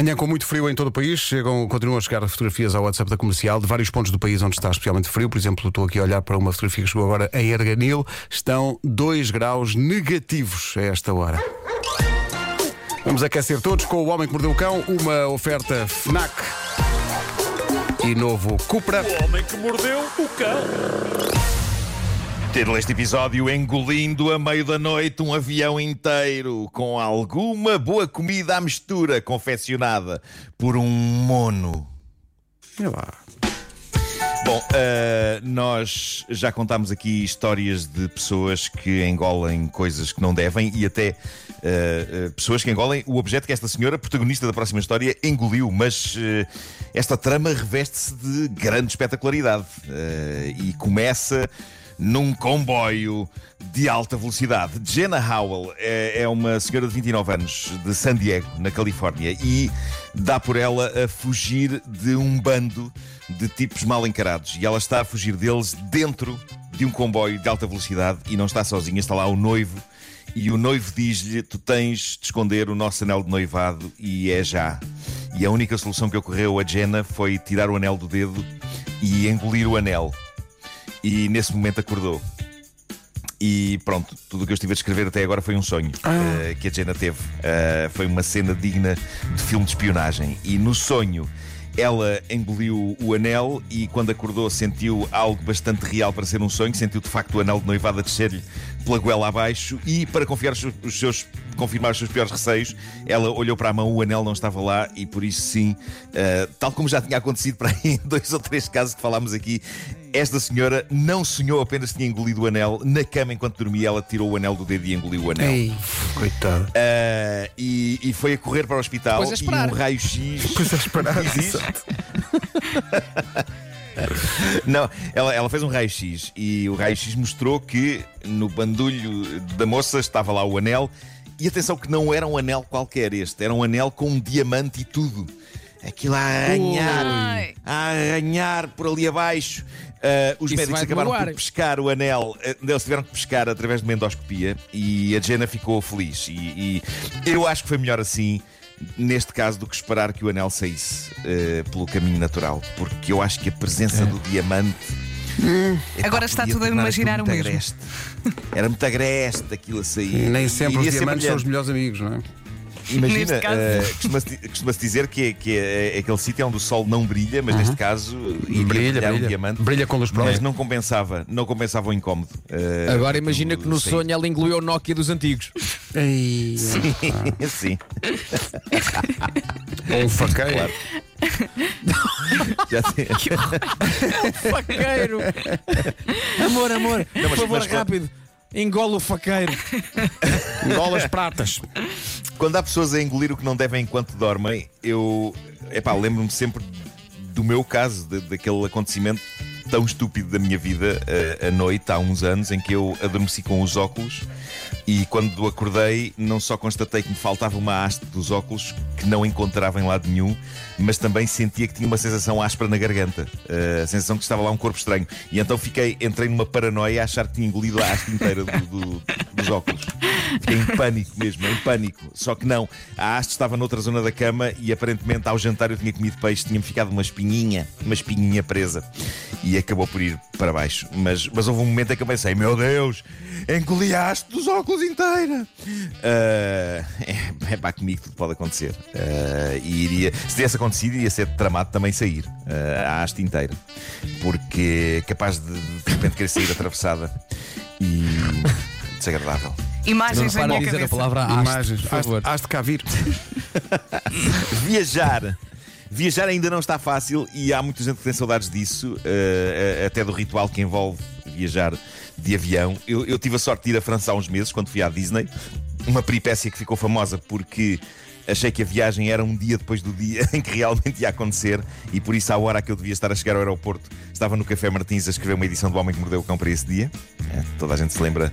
Manhã com muito frio em todo o país, chegam, continuam a chegar fotografias ao WhatsApp da comercial de vários pontos do país onde está especialmente frio. Por exemplo, estou aqui a olhar para uma fotografia que chegou agora em Erganil. Estão 2 graus negativos a esta hora. Vamos aquecer todos com o Homem que Mordeu o Cão, uma oferta FNAC e novo Cupra. O homem que mordeu o cão. Título deste episódio: Engolindo a meio da noite um avião inteiro com alguma boa comida à mistura confeccionada por um mono. Olha lá. Bom, eh, nós já contámos aqui histórias de pessoas que engolem coisas que não devem e até eh, eh, pessoas que engolem o objeto que esta senhora, protagonista da próxima história, engoliu. Mas esta trama reveste-se de grande espetacularidade e começa num comboio de alta velocidade. Jenna Howell é, é uma senhora de 29 anos de San Diego, na Califórnia, e dá por ela a fugir de um bando de tipos mal encarados. E ela está a fugir deles dentro de um comboio de alta velocidade e não está sozinha, está lá o noivo. E o noivo diz-lhe: Tu tens de esconder o nosso anel de noivado e é já. E a única solução que ocorreu a Jenna foi tirar o anel do dedo e engolir o anel e nesse momento acordou. E pronto, tudo o que eu estive a descrever até agora foi um sonho eh, que a Jenna teve. Eh, foi uma cena digna de filme de espionagem. E no sonho ela engoliu o anel e quando acordou sentiu algo bastante real para ser um sonho. Sentiu de facto o anel de noivado a descer-lhe pela goela abaixo e para confiar os seus- os seus, confirmar os seus piores receios, ela olhou para a mão, o anel não estava lá e por isso sim, eh, tal como já tinha acontecido para aí em dois ou três casos que falámos aqui, esta senhora não sonhou apenas tinha engolido o anel. Na cama, enquanto dormia, ela tirou o anel do dedo e engoliu o anel. Ei, coitado. Ah, e, e foi a correr para o hospital a e um raio-x. Pois é, esperar. Não, ela, ela fez um raio-x e o raio-x mostrou que no bandulho da moça estava lá o anel. E atenção que não era um anel qualquer este, era um anel com um diamante e tudo. Aquilo a arranhar, a arranhar por ali abaixo. Ah, os Isso médicos acabaram por pescar o anel. ah, Eles tiveram que pescar através de uma endoscopia e a Jenna ficou feliz. E, e eu acho que foi melhor assim, neste caso, do que esperar que o anel saísse ah, pelo caminho natural. Porque eu acho que a presença do diamante. epá, Agora está tudo a imaginar o muito mesmo. agreste. Era muito agreste aquilo a sair. Nem sempre os Iria diamantes são os melhores amigos, não é? Imagina, eh, costuma-se costuma-se dizer que, é- que é, é aquele sítio onde o sol não brilha, mas neste caso iria Brilha, brilhar um brilha. diamante. Brilha com luz própria. Mas não compensava, não compensava o incómodo. Eh, Agora imagina que no sim. sonho ela engoliu o Nokia dos antigos. Ei, Sim, ou um faqueiro. Claro. já tem- Faqueiro! amor, amor, mas- por favor, mas- rápido. Engola o faqueiro. Bolas pratas. Quando há pessoas a engolir o que não devem enquanto dormem, eu lembro-me sempre do meu caso, de- daquele acontecimento tão estúpido da minha vida eh, à noite, há uns anos, em que eu adormeci com os óculos e quando acordei, não só constatei que me faltava uma haste dos óculos que não encontrava em lado nenhum, mas também sentia que tinha uma sensação áspera na garganta, eh, a sensação que estava lá um corpo estranho. E então fiquei, entrei numa paranoia a achar que tinha engolido a haste inteira do- do- dos óculos. Fiquei em pânico mesmo, em pânico. Só que não, a haste estava noutra zona da cama e aparentemente ao jantar eu tinha comido peixe, tinha-me ficado uma espinhinha, uma espinhinha presa. E acabou por ir para baixo. Mas, mas houve um momento em que eu pensei: meu Deus, engoli a haste dos óculos inteira. Ah, é, é pá, comigo tudo pode acontecer. Ah, e iria, se tivesse acontecido, iria ser tramado também sair ah, a haste inteira. Porque é capaz de de repente querer sair atravessada e desagradável. Imagens na Para minha dizer a palavra haste, Imagens. por favor. Has de cá vir. Viajar. Viajar ainda não está fácil e há muita gente que tem saudades disso, eh, até do ritual que envolve viajar de avião. Eu, eu tive a sorte de ir à França há uns meses, quando fui à Disney. Uma peripécia que ficou famosa porque achei que a viagem era um dia depois do dia em que realmente ia acontecer e por isso, à hora que eu devia estar a chegar ao aeroporto, estava no Café Martins a escrever uma edição do Homem que Mordeu o Cão para esse dia. Eh, toda a gente se lembra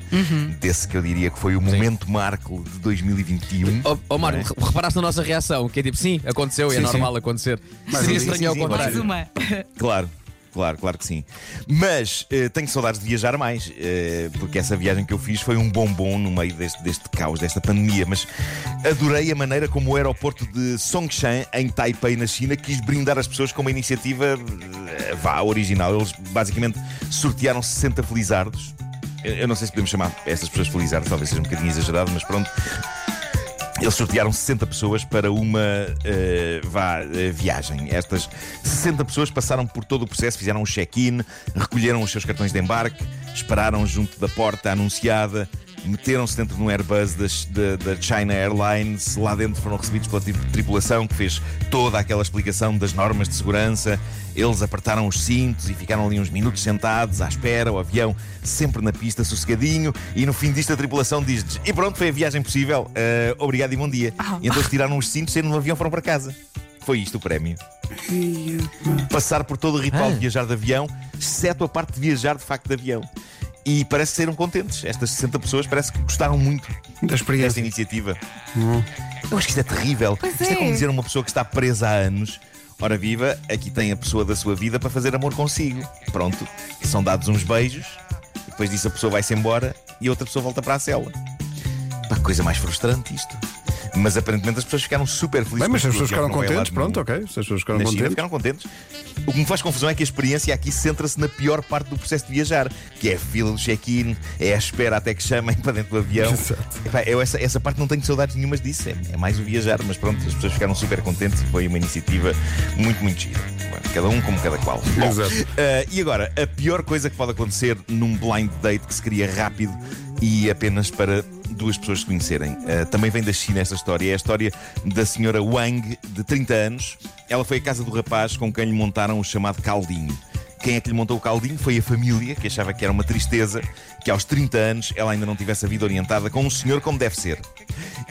desse que eu diria que foi o momento marco de 2021. Ó oh, Marco, Não é? reparaste na nossa reação? Que é tipo, sim, aconteceu e é Sim, normal acontecer. Mas Seria sim, estranho ao sim, sim, contrário. Mais uma. Claro, Claro, claro que sim. Mas eh, tenho saudades de viajar mais, eh, porque essa viagem que eu fiz foi um bombom no meio deste, deste caos, desta pandemia. Mas adorei a maneira como o aeroporto de Songshan, em Taipei, na China, quis brindar as pessoas com uma iniciativa eh, vá, original. Eles basicamente sortearam 60 felizardos. Eu não sei se podemos chamar essas pessoas felizardos, talvez seja um bocadinho exagerado, mas pronto. Eles sortearam 60 pessoas para uma eh, vá, eh, viagem. Estas 60 pessoas passaram por todo o processo, fizeram um check-in, recolheram os seus cartões de embarque, esperaram junto da porta anunciada, meteram-se dentro de um Airbus da, China Airlines. Lá dentro foram recebidos pela tri- tripulação que fez toda aquela explicação das normas de segurança. Eles apertaram os cintos e ficaram ali uns minutos sentados à espera, o avião sempre na pista, sossegadinho. E no fim disto, a tripulação diz-lhes: E pronto, foi a viagem possível. Eh, obrigado e bom dia. E então eles tiraram os cintos, saindo no avião foram para casa. Foi isto o prémio. Passar por todo o ritual de viajar de avião, exceto a parte de viajar de facto de avião. E parece que saíram contentes. Estas 60 pessoas parece que gostaram muito Da desta experiência. iniciativa. Eu acho que isto é terrível. Pois isto é. é. como dizer a uma pessoa que está presa há anos. Ora viva, aqui tem a pessoa da sua vida para fazer amor consigo. Pronto, são dados uns beijos, depois disso a pessoa vai-se embora e a outra pessoa volta para a cela. Pá, coisa mais frustrante isto. Mas aparentemente as pessoas ficaram super felizes. Bem, mas com as pessoas ficaram contentes, pronto, ok. Se as pessoas ficaram China contentes. ficaram contentes. O que me faz confusão é que a experiência aqui centra-se na pior parte do processo de viajar, que é a fila do check-in, é a espera até que chamem para dentro do avião. Exato. Epá, eu essa, essa parte não tenho saudades nenhumas disso, é, é mais o viajar, mas pronto, as pessoas ficaram super contentes e foi uma iniciativa muito, muito gira. Cada um como cada qual. Bom, Exato. eh, e agora, a pior coisa que pode acontecer num blind date que se cria rápido e apenas para duas pessoas se conhecerem. Eh, também vem da China esta história. É a história da senhora Wang, de 30 anos. Ela foi à casa do rapaz com quem lhe montaram o chamado caldinho. Quem é que lhe montou o caldinho foi a família, que achava que era uma tristeza que aos 30 anos ela ainda não tivesse a vida orientada com um senhor como deve ser.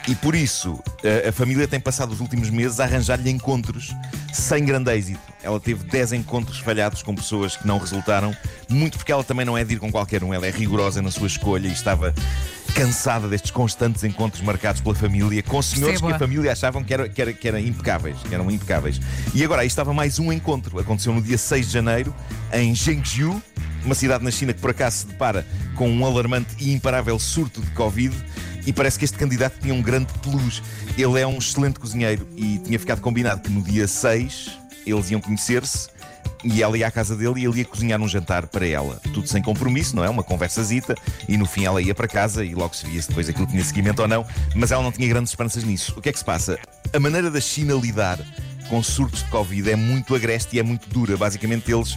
E por isso, a, a família tem passado os últimos meses a arranjar-lhe encontros sem grande êxito. Ela teve 10 encontros falhados com pessoas que não resultaram, muito porque ela também não é de ir com qualquer um, ela é rigorosa na sua escolha e estava cansada destes constantes encontros marcados pela família com senhores que a família achavam que, era, que, era, que eram impecáveis, que eram impecáveis. E agora aí estava mais um encontro. Aconteceu no dia 6 de janeiro em Zhengzhou, uma cidade na China que por acaso se depara com um alarmante e imparável surto de Covid. E parece que este candidato tinha um grande plus. Ele é um excelente cozinheiro e tinha ficado combinado que no dia 6 eles iam conhecer-se e ela ia à casa dele e ele ia cozinhar um jantar para ela. Tudo sem compromisso, não é? Uma conversazita. E no fim ela ia para casa e logo se via se depois aquilo tinha seguimento ou não. Mas ela não tinha grandes esperanças nisso. O que é que se passa? A maneira da China lidar com surtos de Covid é muito agreste e é muito dura. Basicamente, eles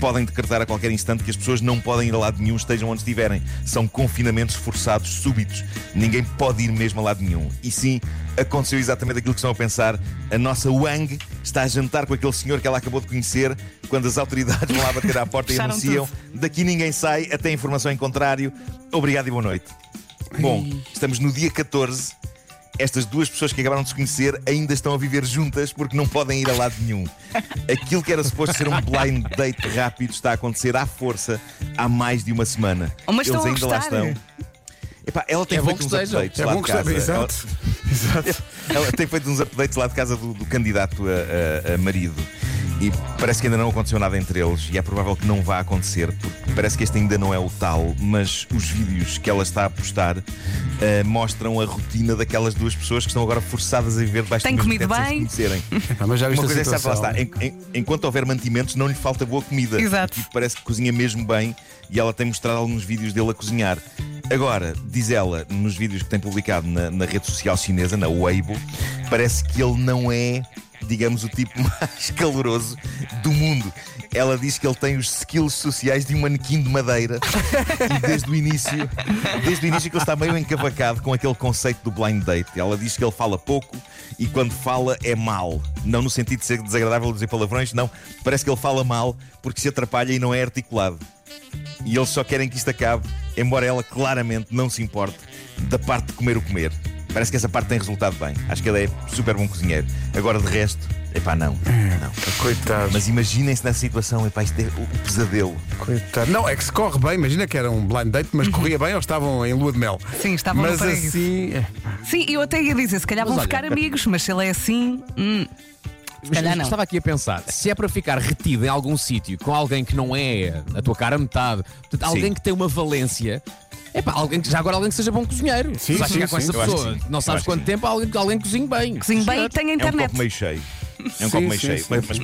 podem decretar a qualquer instante que as pessoas não podem ir a lado nenhum, estejam onde estiverem. São confinamentos forçados, súbitos. Ninguém pode ir mesmo a lado nenhum. E sim, aconteceu exatamente aquilo que estão a pensar. A nossa Wang está a jantar com aquele senhor que ela acabou de conhecer quando as autoridades vão lá bater à porta e anunciam: daqui ninguém sai, até informação em contrário. Obrigado e boa noite. Bom, estamos no dia 14. Estas duas pessoas que acabaram de se conhecer ainda estão a viver juntas porque não podem ir a lado nenhum. Aquilo que era suposto ser um blind date rápido está a acontecer à força há mais de uma semana. Oh, mas Eles estão a ainda lá estão. Epá, ela tem É feito uns estejam. updates É lá bom de casa. Ela- Exato. Exato. ela tem feito uns updates lá de casa do, do candidato a, a- a marido e parece que ainda não aconteceu nada entre eles e é provável que não vá acontecer porque parece que este ainda não é o tal, mas os vídeos que ela está a postar eh, mostram a rotina daquelas duas pessoas que estão agora forçadas a viver debaixo Tem do mesmo comido teto sem bem? se conhecerem. Epá, mas já viste Uma a coisa é certa, lá situação. está. En- en- enquanto houver mantimentos, não lhe falta boa comida. Exato. Tipo parece que cozinha mesmo bem e ela tem mostrado alguns vídeos dele a cozinhar. Agora, diz ela, nos vídeos que tem publicado na, na rede social chinesa, na Weibo, parece que ele não é, digamos, o tipo mais caloroso do mundo. Ela diz que ele tem os skills sociais de um manequim de madeira e desde o início, desde o início que ele está meio encavacado com aquele conceito do blind date. Ela diz que ele fala pouco e quando fala é mal. Não no sentido de ser desagradável dizer palavrões, não. Parece que ele fala mal porque se atrapalha e não é articulado. E eles só querem que isto acabe, embora ela claramente não se importe da parte de comer o comer. Parece que essa parte tem resultado bem. Acho que ele é super bom cozinheiro. Agora de resto, epá, não. não. Coitado. Mas imaginem-se nessa situação, epá, isto é o o pesadelo. Coitado. Não, é que se corre bem, imagina que era um blind date, mas corria bem ou estavam em lua de mel. Sim, estavam no Mas paraíso. assim. é. Sim, eu até ia dizer, se calhar vão olha- ficar amigos, mas se ele é assim. hum, calhar não. Estava aqui a pensar, se é para ficar retido em algum sítio com alguém que não é a tua cara a metade, portanto, alguém que tem uma valência. É pá, alguém que já agora alguém que seja bom cozinheiro. Sim, Se vais sim, ficar com sim. essa Eu acho que pessoa, sim. não Eu sabes acho que quanto sim. tempo alguém, alguém cozinha bem. Cozinho bem e tem É um internet. copo meio cheio. É um Sim, copo meio sim, cheio. sim. Mas, mas,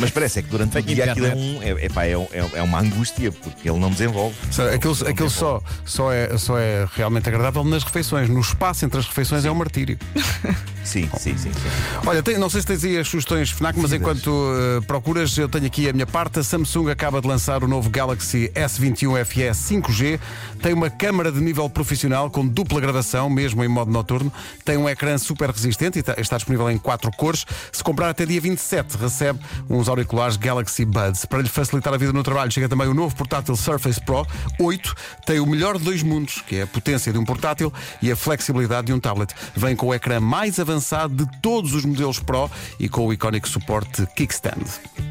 mas parece é que durante o dia aquilo é, um, é, é, é, é uma angústia, porque ele não desenvolve. Só- Aquilo, aquilo só, só, é, só é realmente agradável nas refeições. No espaço entre as refeições é um martírio. Sim, sim, sim. sim. Olha, tem- não sei se tens aí as sugestões FNAC, mas enquanto uh, procuras, eu tenho aqui a minha parte. A Samsung acaba de lançar o novo Galaxy S21 FE 5G. Tem uma câmara de nível profissional com dupla gravação, mesmo em modo noturno. Tem um ecrã super resistente e está, está disponível em quatro cores. Se comprar até dia 27, recebe uns auriculares Galaxy Buds. Para lhe facilitar a vida no trabalho, chega também o novo portátil Surface Pro 8. Tem o melhor de dois mundos, que é a potência de um portátil e a flexibilidade de um tablet. Vem com o ecrã mais avançado de todos os modelos Pro e com o icónico suporte Kickstand.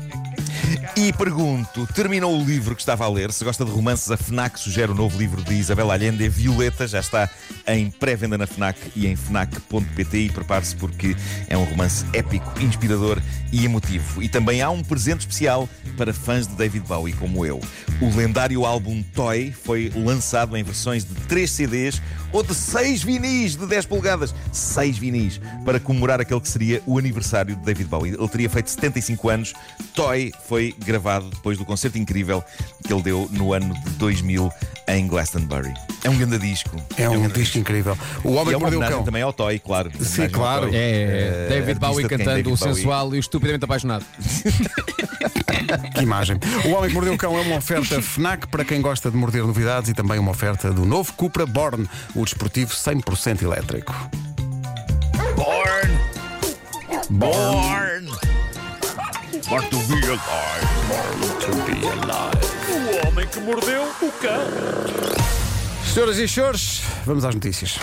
E pergunto, terminou o livro que estava a ler? Se gosta de romances, a FNAC sugere o novo livro de Isabel Allende, Violeta, já está em pré-venda na FNAC e em FNAC.pt e prepare-se porque é um romance épico, inspirador e emotivo. E também há um presente especial para fãs de David Bowie como eu. O lendário álbum Toy foi lançado em versões de 3 CDs ou de 6 vinis de 10 polegadas. 6 vinis para comemorar aquele que seria o aniversário de David Bowie. Ele teria feito 75 anos. Toy foi gravado depois do concerto incrível que ele deu no ano de 2000 em Glastonbury. É um grande disco. É um grande disco incrível. O E Homem é que Mordeu o Cão. também ao Toy, claro. Sim, claro. Toy. É, Eh, David Bowie cantando David o Bowie- sensual e o estupidamente apaixonado. Que imagem. O Homem que Mordeu o Cão é uma oferta FNAC para quem gosta de morder novidades e também uma oferta do novo Cupra Born, o desportivo 100% elétrico. Born! Born! Born to be alive. O homem que mordeu o cão. Senhoras e senhores, vamos às notícias.